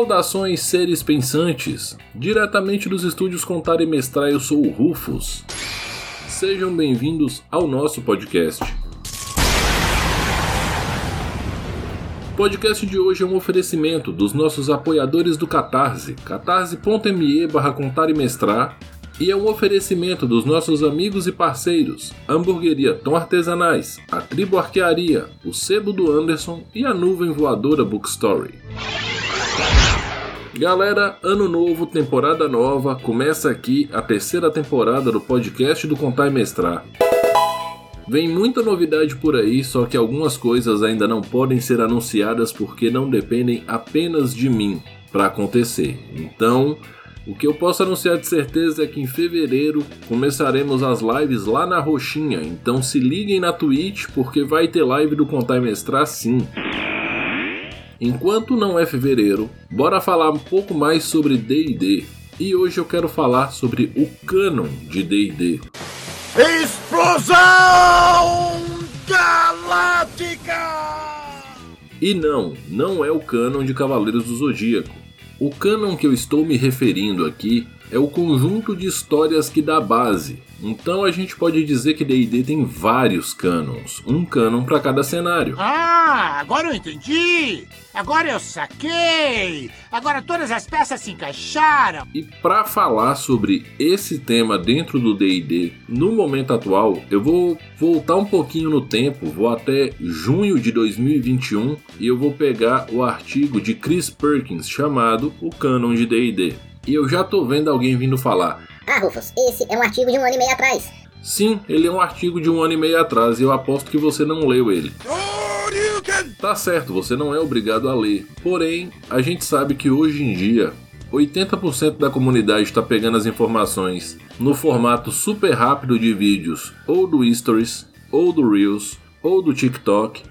Saudações, seres pensantes! Diretamente dos estúdios Contar e Mestrar, eu sou o Rufus. Sejam bem-vindos ao nosso podcast. O podcast de hoje é um oferecimento dos nossos apoiadores do Catarse, catarse.me barra contar e mestrar, e é um oferecimento dos nossos amigos e parceiros, Hamburgueria Tom Artesanais, a Tribo Arquearia, o Sebo do Anderson e a Nuvem Voadora Bookstory. Galera, ano novo, temporada nova, começa aqui a terceira temporada do podcast do Contar e Mestrar. Vem muita novidade por aí, só que algumas coisas ainda não podem ser anunciadas porque não dependem apenas de mim para acontecer. Então, o que eu posso anunciar de certeza é que em fevereiro começaremos as lives lá na Roxinha, então se liguem na Twitch porque vai ter live do Contar e Mestrar sim. Enquanto não é fevereiro, bora falar um pouco mais sobre D&D. E hoje eu quero falar sobre o canon de D&D. Explosão Galáctica! E não, não é o canon de Cavaleiros do Zodíaco. O canon que eu estou me referindo aqui é o conjunto de histórias que dá base. Então a gente pode dizer que D&D tem vários canons, um canon para cada cenário. Ah, agora eu entendi! Agora eu saquei! Agora todas as peças se encaixaram! E para falar sobre esse tema dentro do D&D no momento atual, eu vou voltar um pouquinho no tempo, vou até junho de 2021 e eu vou pegar o artigo de Chris Perkins chamado O Canon de D&D. E eu já tô vendo alguém vindo falar. Ah, Rufus, esse é um artigo de um ano e meio atrás. Sim, ele é um artigo de um ano e meio atrás e eu aposto que você não leu ele. Tá certo, você não é obrigado a ler. Porém, a gente sabe que hoje em dia 80% da comunidade está pegando as informações no formato super rápido de vídeos, ou do Stories, ou do Reels, ou do TikTok,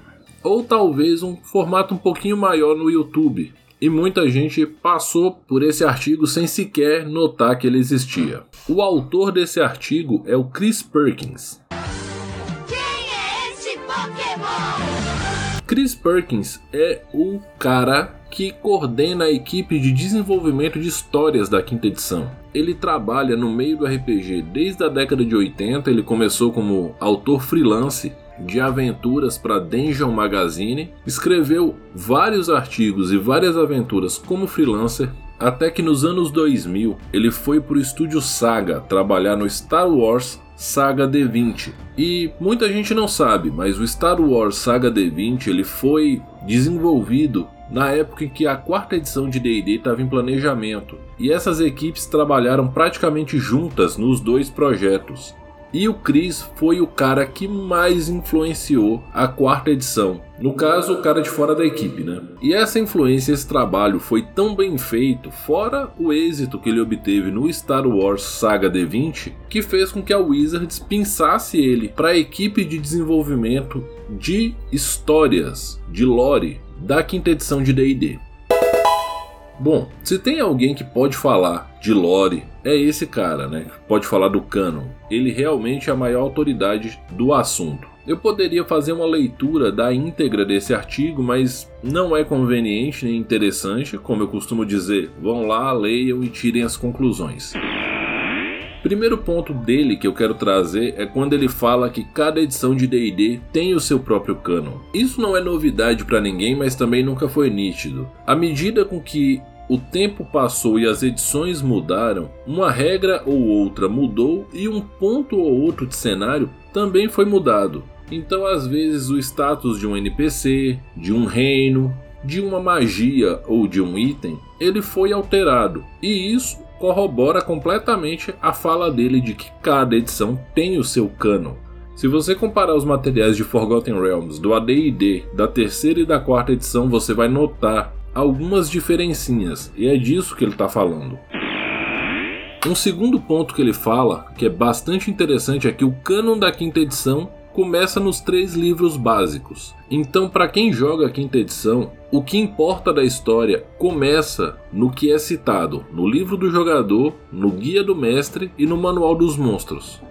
ou talvez um formato um pouquinho maior no YouTube, e muita gente passou por esse artigo sem sequer notar que ele existia. O autor desse artigo é o Chris Perkins. Quem é este Pokémon? Chris Perkins é o cara que coordena a equipe de desenvolvimento de histórias da quinta edição. Ele trabalha no meio do RPG desde a década de 80, ele começou como autor freelance de aventuras para Dungeon Magazine, escreveu vários artigos e várias aventuras como freelancer, até que nos anos 2000 ele foi para o estúdio Saga trabalhar no Star Wars Saga D20. E muita gente não sabe, mas o Star Wars Saga D20 ele foi desenvolvido na época em que a quarta edição de D&D estava em planejamento. E essas equipes trabalharam praticamente juntas nos dois projetos. E o Chris foi o cara que mais influenciou a quarta edição. No caso, o cara de fora da equipe, né? E essa influência, esse trabalho foi tão bem feito, fora o êxito que ele obteve no Star Wars Saga D20, que fez com que a Wizards pensasse ele para a equipe de desenvolvimento de histórias, de lore, da quinta edição de D&D. Bom, se tem alguém que pode falar de lore, é esse cara, né? Pode falar do canon. Ele realmente é a maior autoridade do assunto. Eu poderia fazer uma leitura da íntegra desse artigo, mas não é conveniente nem interessante, como eu costumo dizer. Vão lá, leiam e tirem as conclusões. Primeiro ponto dele que eu quero trazer é quando ele fala que cada edição de D&D tem o seu próprio canon. Isso não é novidade para ninguém, mas também nunca foi nítido. À medida com que o tempo passou e as edições mudaram, uma regra ou outra mudou e um ponto ou outro de cenário também foi mudado. Então, às vezes, o status de um NPC, de um reino, de uma magia ou de um item, ele foi alterado. E isso corrobora completamente a fala dele de que cada edição tem o seu canon. Se você comparar os materiais de Forgotten Realms do AD&D da terceira e da quarta edição, você vai notar algumas diferencinhas, e é disso que ele está falando. Um segundo ponto que ele fala, que é bastante interessante, é que o cânon da quinta edição começa nos três livros básicos. Então, para quem joga a quinta edição, o que importa da história começa no que é citado no livro do jogador, no guia do mestre e no manual dos monstros.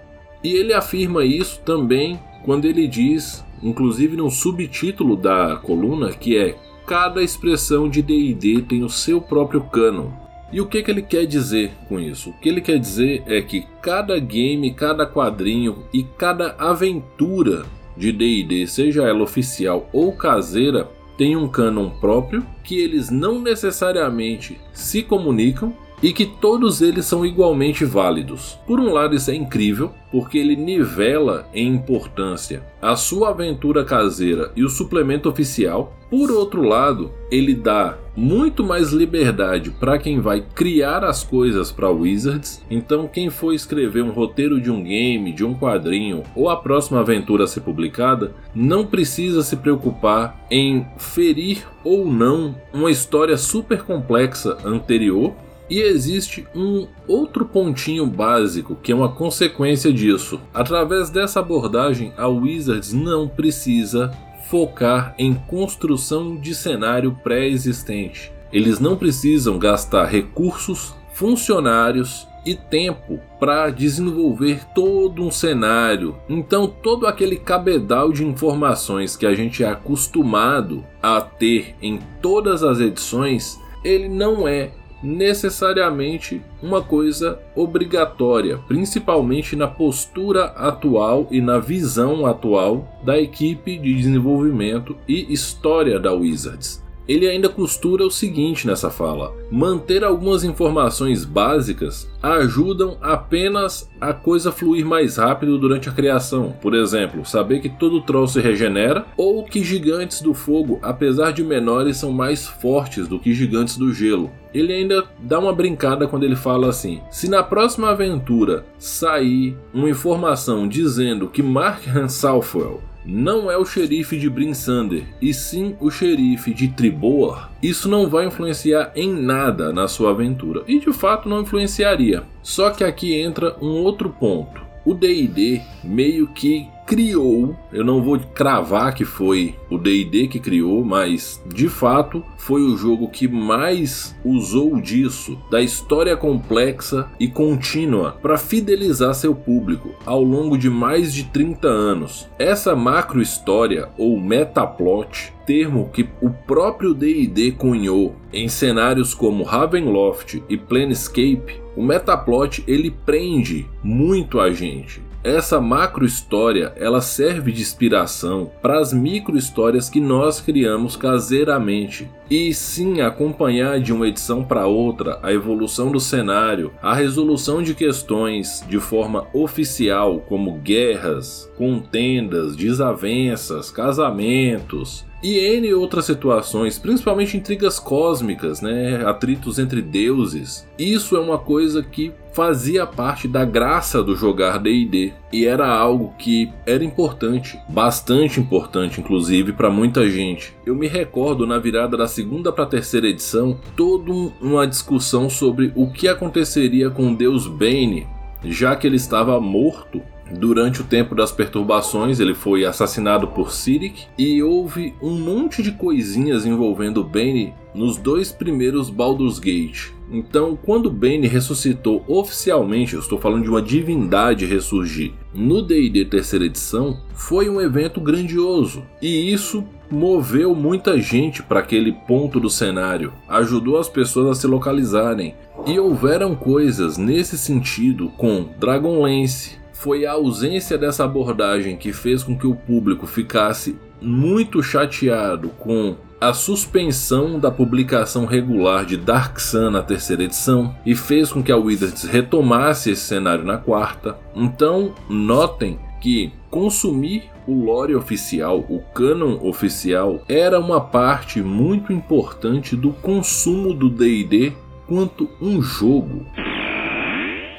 E ele afirma isso também quando ele diz, inclusive no subtítulo da coluna, que é cada expressão de D&D tem o seu próprio canon. E o que, que ele quer dizer com isso? O que ele quer dizer é que cada game, cada quadrinho e cada aventura de D&D, seja ela oficial ou caseira, tem um canon próprio que eles não necessariamente se comunicam e que todos eles são igualmente válidos. Por um lado, isso é incrível, porque ele nivela em importância a sua aventura caseira e o suplemento oficial. Por outro lado, ele dá muito mais liberdade para quem vai criar as coisas para Wizards. Então, quem for escrever um roteiro de um game, de um quadrinho ou a próxima aventura a ser publicada, não precisa se preocupar em ferir ou não uma história super complexa anterior e existe um outro pontinho básico que é uma consequência disso. Através dessa abordagem, a Wizards não precisa focar em construção de cenário pré-existente. Eles não precisam gastar recursos, funcionários e tempo para desenvolver todo um cenário. Então, todo aquele cabedal de informações que a gente é acostumado a ter em todas as edições, ele não é necessariamente uma coisa obrigatória, principalmente na postura atual e na visão atual da equipe de desenvolvimento e história da Wizards ele ainda costura o seguinte nessa fala: manter algumas informações básicas ajudam apenas a coisa fluir mais rápido durante a criação. Por exemplo, saber que todo troll se regenera ou que gigantes do fogo, apesar de menores, são mais fortes do que gigantes do gelo. Ele ainda dá uma brincada quando ele fala assim: se na próxima aventura sair uma informação dizendo que Mark Southwell não é o xerife de Brinsander, e sim o xerife de Triboar, isso não vai influenciar em nada na sua aventura. E de fato não influenciaria. Só que aqui entra um outro ponto. O DD meio que criou, eu não vou cravar que foi o D&D que criou, mas de fato foi o jogo que mais usou disso, da história complexa e contínua para fidelizar seu público ao longo de mais de 30 anos. Essa macro história ou metaplot termo que o próprio D&D cunhou em cenários como Ravenloft e Planescape, o metaplot ele prende muito a gente essa macro história ela serve de inspiração para as micro histórias que nós criamos caseiramente. E sim acompanhar de uma edição para outra a evolução do cenário, a resolução de questões de forma oficial, como guerras, contendas, desavenças, casamentos, e N outras situações, principalmente intrigas cósmicas, né, atritos entre deuses. Isso é uma coisa que fazia parte da graça do jogar D&D e era algo que era importante, bastante importante inclusive para muita gente. Eu me recordo na virada da segunda para terceira edição, toda uma discussão sobre o que aconteceria com deus Bane, já que ele estava morto Durante o tempo das perturbações, ele foi assassinado por Sirik e houve um monte de coisinhas envolvendo Bane nos dois primeiros Baldur's Gate. Então, quando Bane ressuscitou oficialmente, eu estou falando de uma divindade ressurgir no D&D terceira edição, foi um evento grandioso. E isso moveu muita gente para aquele ponto do cenário, ajudou as pessoas a se localizarem. E houveram coisas nesse sentido com Dragonlance, foi a ausência dessa abordagem que fez com que o público ficasse muito chateado com a suspensão da publicação regular de Dark Sun na terceira edição e fez com que a Wizards retomasse esse cenário na quarta. Então, notem que consumir o lore oficial, o canon oficial, era uma parte muito importante do consumo do D&D quanto um jogo.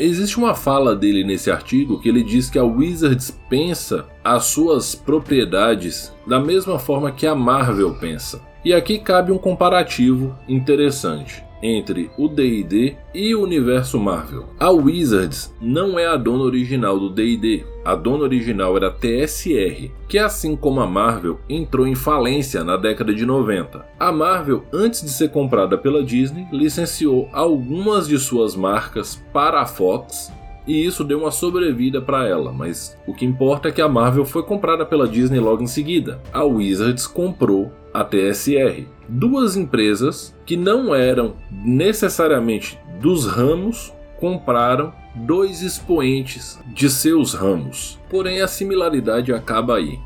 Existe uma fala dele nesse artigo que ele diz que a Wizards pensa as suas propriedades da mesma forma que a Marvel pensa. E aqui cabe um comparativo interessante entre o D&D e o universo Marvel. A Wizards não é a dona original do D&D. A dona original era a TSR, que assim como a Marvel entrou em falência na década de 90. A Marvel, antes de ser comprada pela Disney, licenciou algumas de suas marcas para a Fox e isso deu uma sobrevida para ela, mas o que importa é que a Marvel foi comprada pela Disney logo em seguida. A Wizards comprou a TSR. Duas empresas que não eram necessariamente dos ramos compraram dois expoentes de seus ramos. Porém, a similaridade acaba aí.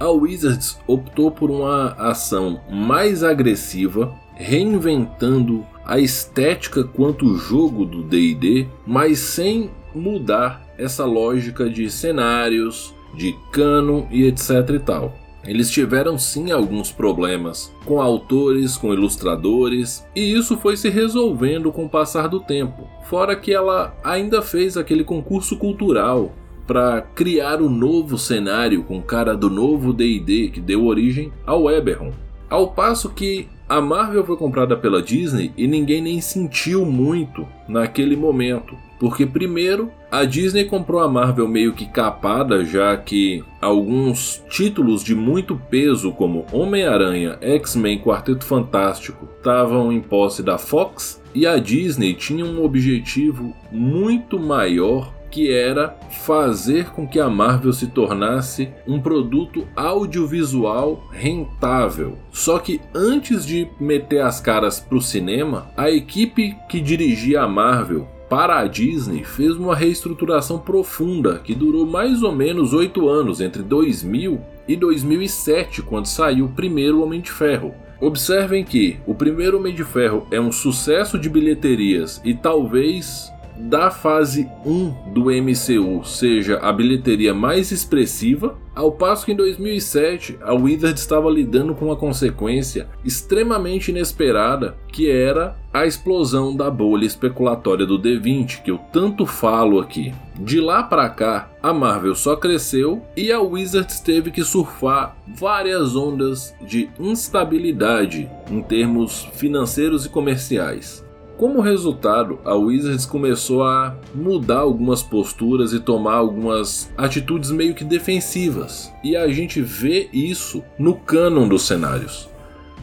A Wizards optou por uma ação mais agressiva, reinventando a estética quanto o jogo do D&D, mas sem mudar essa lógica de cenários, de canon e etc e tal. Eles tiveram sim alguns problemas com autores, com ilustradores, e isso foi se resolvendo com o passar do tempo. Fora que ela ainda fez aquele concurso cultural para criar o um novo cenário com cara do novo D&D que deu origem ao Eberron. Ao passo que a Marvel foi comprada pela Disney e ninguém nem sentiu muito naquele momento. Porque, primeiro, a Disney comprou a Marvel meio que capada, já que alguns títulos de muito peso, como Homem-Aranha, X-Men Quarteto Fantástico, estavam em posse da Fox, e a Disney tinha um objetivo muito maior que era fazer com que a Marvel se tornasse um produto audiovisual rentável. Só que antes de meter as caras para o cinema, a equipe que dirigia a Marvel para a Disney fez uma reestruturação profunda que durou mais ou menos oito anos entre 2000 e 2007, quando saiu o primeiro Homem de Ferro. Observem que o primeiro Homem de Ferro é um sucesso de bilheterias e talvez da fase 1 do MCU seja a bilheteria mais expressiva, ao passo que em 2007 a Wizard estava lidando com uma consequência extremamente inesperada, que era a explosão da bolha especulatória do D20, que eu tanto falo aqui. De lá para cá, a Marvel só cresceu e a Wizards teve que surfar várias ondas de instabilidade em termos financeiros e comerciais. Como resultado, a Wizards começou a mudar algumas posturas e tomar algumas atitudes meio que defensivas. E a gente vê isso no cânon dos cenários.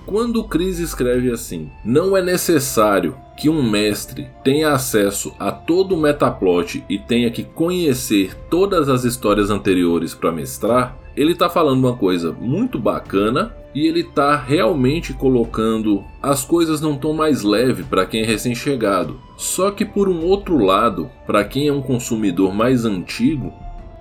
Quando o Chris escreve assim: Não é necessário que um mestre tenha acesso a todo o metaplot e tenha que conhecer todas as histórias anteriores para mestrar, ele está falando uma coisa muito bacana e ele está realmente colocando as coisas num tom mais leve para quem é recém-chegado. Só que por um outro lado, para quem é um consumidor mais antigo,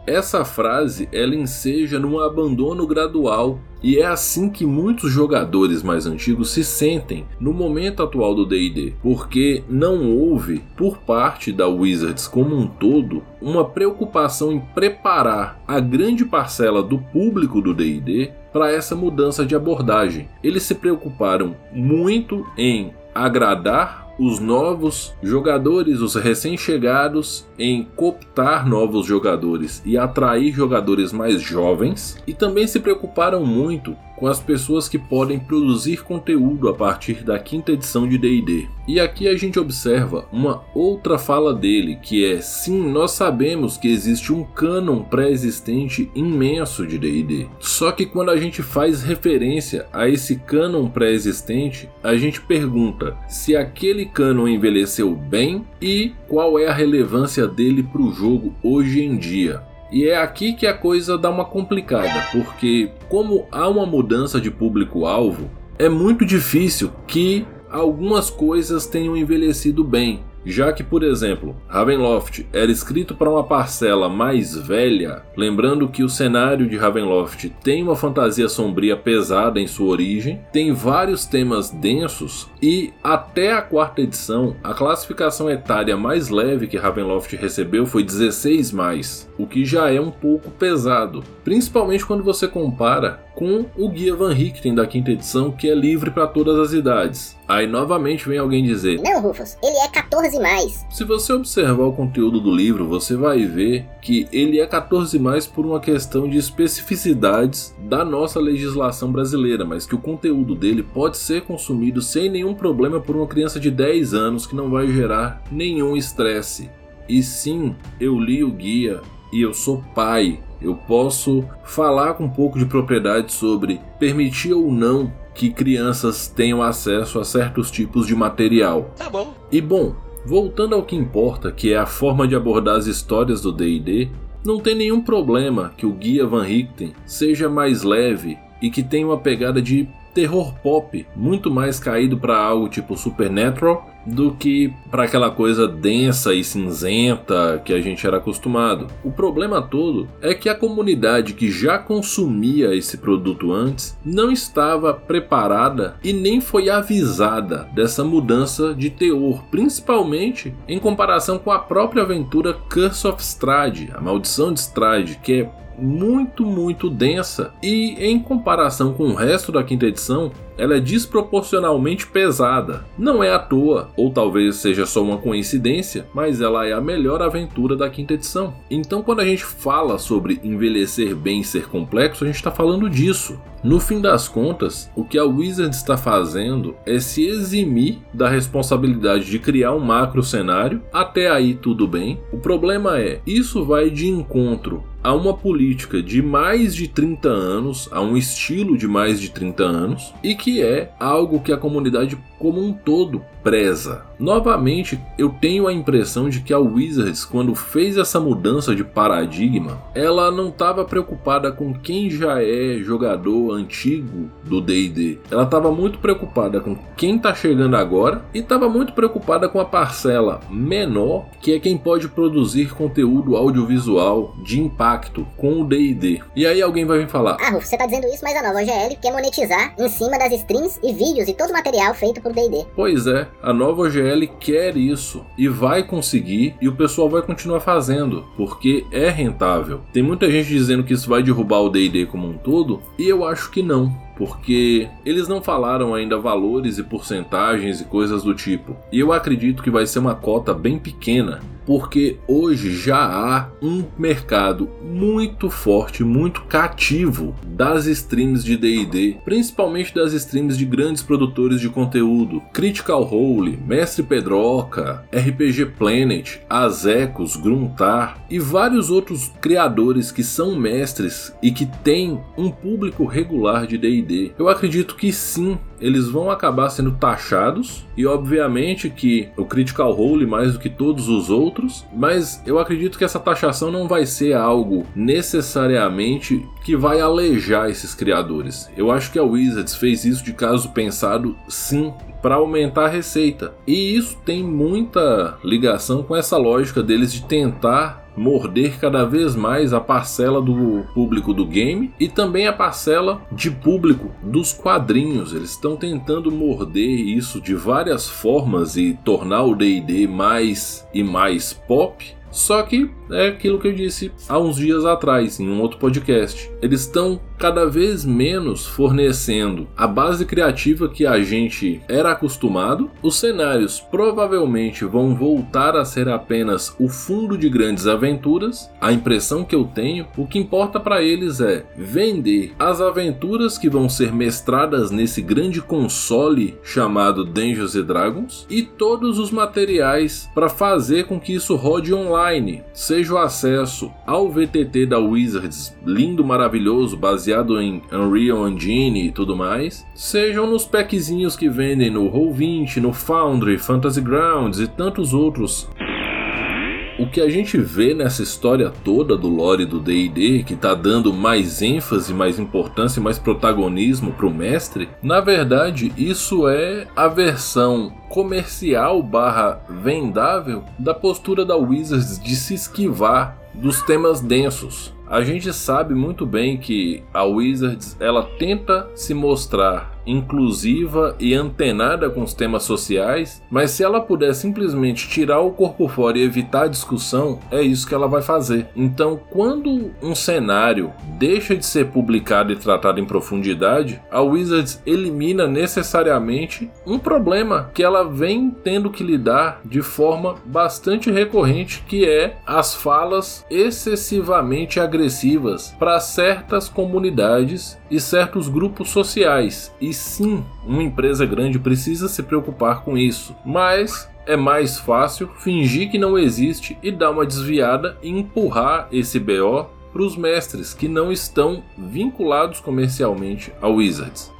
essa frase ela enseja num abandono gradual e é assim que muitos jogadores mais antigos se sentem no momento atual do D&D, porque não houve por parte da Wizards como um todo uma preocupação em preparar a grande parcela do público do D&D para essa mudança de abordagem. Eles se preocuparam muito em agradar os novos jogadores, os recém-chegados, em cooptar novos jogadores e atrair jogadores mais jovens, e também se preocuparam muito com as pessoas que podem produzir conteúdo a partir da quinta edição de D&D. E aqui a gente observa uma outra fala dele, que é: sim, nós sabemos que existe um canon pré-existente imenso de D&D. Só que quando a gente faz referência a esse canon pré-existente, a gente pergunta se aquele canon envelheceu bem e qual é a relevância dele para o jogo hoje em dia. E é aqui que a coisa dá uma complicada, porque como há uma mudança de público-alvo, é muito difícil que algumas coisas tenham envelhecido bem. Já que, por exemplo, Ravenloft era escrito para uma parcela mais velha, lembrando que o cenário de Ravenloft tem uma fantasia sombria pesada em sua origem, tem vários temas densos e até a quarta edição, a classificação etária mais leve que Ravenloft recebeu foi 16 mais, o que já é um pouco pesado, principalmente quando você compara com o Guia Van Richten da quinta edição, que é livre para todas as idades. Aí novamente vem alguém dizer: Não, Rufus, ele é 14 mais. Se você observar o conteúdo do livro, você vai ver que ele é 14 mais por uma questão de especificidades da nossa legislação brasileira, mas que o conteúdo dele pode ser consumido sem nenhum problema por uma criança de 10 anos que não vai gerar nenhum estresse. E sim, eu li o guia e eu sou pai. Eu posso falar com um pouco de propriedade sobre permitir ou não que crianças tenham acesso a certos tipos de material. Tá bom. E bom, voltando ao que importa, que é a forma de abordar as histórias do D&D, não tem nenhum problema que o guia Van Richten seja mais leve e que tenha uma pegada de terror pop, muito mais caído para algo tipo Supernatural do que para aquela coisa densa e cinzenta que a gente era acostumado. O problema todo é que a comunidade que já consumia esse produto antes não estava preparada e nem foi avisada dessa mudança de teor, principalmente em comparação com a própria aventura Curse of Strahd, a Maldição de Strahd, que é muito, muito densa e em comparação com o resto da quinta edição, ela é desproporcionalmente pesada. Não é à toa, ou talvez seja só uma coincidência, mas ela é a melhor aventura da quinta edição. Então, quando a gente fala sobre envelhecer bem e ser complexo, a gente está falando disso. No fim das contas, o que a Wizard está fazendo é se eximir da responsabilidade de criar um macro cenário. Até aí tudo bem. O problema é, isso vai de encontro a uma política de mais de 30 anos, a um estilo de mais de 30 anos, e que é algo que a comunidade como um todo preza. Novamente, eu tenho a impressão de que a Wizards, quando fez essa mudança de paradigma, ela não estava preocupada com quem já é jogador antigo do D&D. Ela estava muito preocupada com quem está chegando agora e estava muito preocupada com a parcela menor, que é quem pode produzir conteúdo audiovisual de impacto com o D&D. E aí alguém vai me falar: "Ah, Ruf, você tá dizendo isso, mas a nova OGL quer monetizar em cima das streams e vídeos e todo o material feito por D&D". Pois é, a nova OGL quer isso e vai conseguir e o pessoal vai continuar fazendo, porque é rentável. Tem muita gente dizendo que isso vai derrubar o D&D como um todo, e eu acho que não porque eles não falaram ainda valores e porcentagens e coisas do tipo. E eu acredito que vai ser uma cota bem pequena porque hoje já há um mercado muito forte, muito cativo das streams de D&D, principalmente das streams de grandes produtores de conteúdo, Critical Role, Mestre Pedroca, RPG Planet, Azecos, Gruntar e vários outros criadores que são mestres e que têm um público regular de D&D. Eu acredito que sim, eles vão acabar sendo taxados e obviamente que o Critical Role mais do que todos os outros, mas eu acredito que essa taxação não vai ser algo necessariamente que vai alejar esses criadores. Eu acho que a Wizards fez isso de caso pensado sim para aumentar a receita. E isso tem muita ligação com essa lógica deles de tentar morder cada vez mais a parcela do público do game e também a parcela de público dos quadrinhos. Eles estão tentando morder isso de várias formas e tornar o D&D mais e mais pop só que é aquilo que eu disse há uns dias atrás, em um outro podcast. Eles estão cada vez menos fornecendo a base criativa que a gente era acostumado. Os cenários provavelmente vão voltar a ser apenas o fundo de grandes aventuras. A impressão que eu tenho, o que importa para eles é vender as aventuras que vão ser mestradas nesse grande console chamado Dungeons Dragons e todos os materiais para fazer com que isso rode online, seja o acesso ao VTT da Wizards, lindo, maravilhoso, baseado baseado em Unreal Engine e tudo mais, sejam nos packzinhos que vendem no Roll20, no Foundry, Fantasy Grounds e tantos outros. O que a gente vê nessa história toda do lore do D&D, que está dando mais ênfase, mais importância e mais protagonismo para o mestre, na verdade isso é a versão comercial barra vendável da postura da Wizards de se esquivar dos temas densos. A gente sabe muito bem que a Wizards ela tenta se mostrar inclusiva e antenada com os temas sociais, mas se ela puder simplesmente tirar o corpo fora e evitar a discussão, é isso que ela vai fazer. Então, quando um cenário deixa de ser publicado e tratado em profundidade, a Wizards elimina necessariamente um problema que ela vem tendo que lidar de forma bastante recorrente, que é as falas excessivamente agressivas para certas comunidades e certos grupos sociais. E sim, uma empresa grande precisa se preocupar com isso, mas é mais fácil fingir que não existe e dar uma desviada e empurrar esse BO para os mestres que não estão vinculados comercialmente ao Wizards.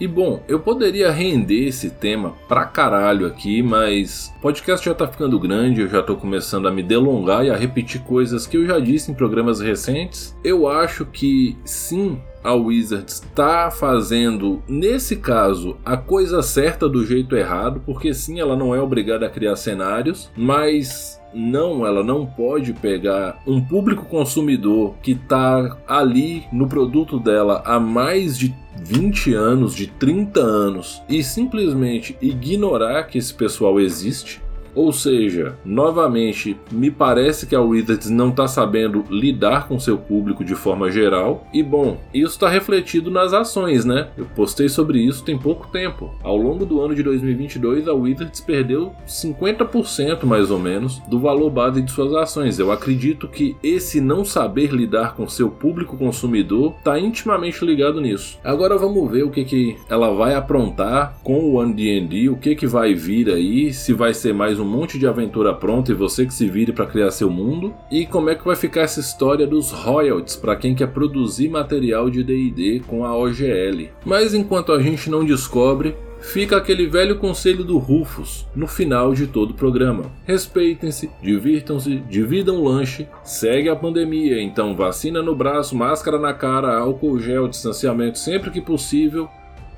E bom, eu poderia render esse tema pra caralho aqui, mas o podcast já tá ficando grande, eu já tô começando a me delongar e a repetir coisas que eu já disse em programas recentes. Eu acho que sim, a Wizards está fazendo, nesse caso, a coisa certa do jeito errado, porque sim, ela não é obrigada a criar cenários, mas não, ela não pode pegar um público consumidor que está ali no produto dela há mais de 20 anos, de 30 anos e simplesmente ignorar que esse pessoal existe ou seja, novamente, me parece que a Wizards não está sabendo lidar com seu público de forma geral. E bom, isso está refletido nas ações, né? Eu postei sobre isso tem pouco tempo. Ao longo do ano de 2022, a Wizards perdeu 50% mais ou menos do valor base de suas ações. Eu acredito que esse não saber lidar com seu público consumidor está intimamente ligado nisso. Agora vamos ver o que, que ela vai aprontar com o One D&D, o que, que vai vir aí, se vai ser mais um monte de aventura pronta e você que se vire para criar seu mundo. E como é que vai ficar essa história dos royalties para quem quer produzir material de D&D com a OGL. Mas enquanto a gente não descobre, fica aquele velho conselho do Rufus no final de todo o programa. Respeitem-se, divirtam-se, dividam o lanche, segue a pandemia, então vacina no braço, máscara na cara, álcool gel, distanciamento sempre que possível.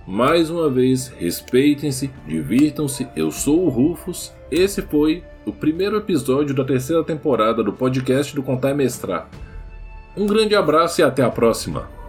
Mais uma vez, respeitem-se, divirtam-se. Eu sou o Rufus esse foi o primeiro episódio da terceira temporada do podcast do Contar e Mestrar. Um grande abraço e até a próxima!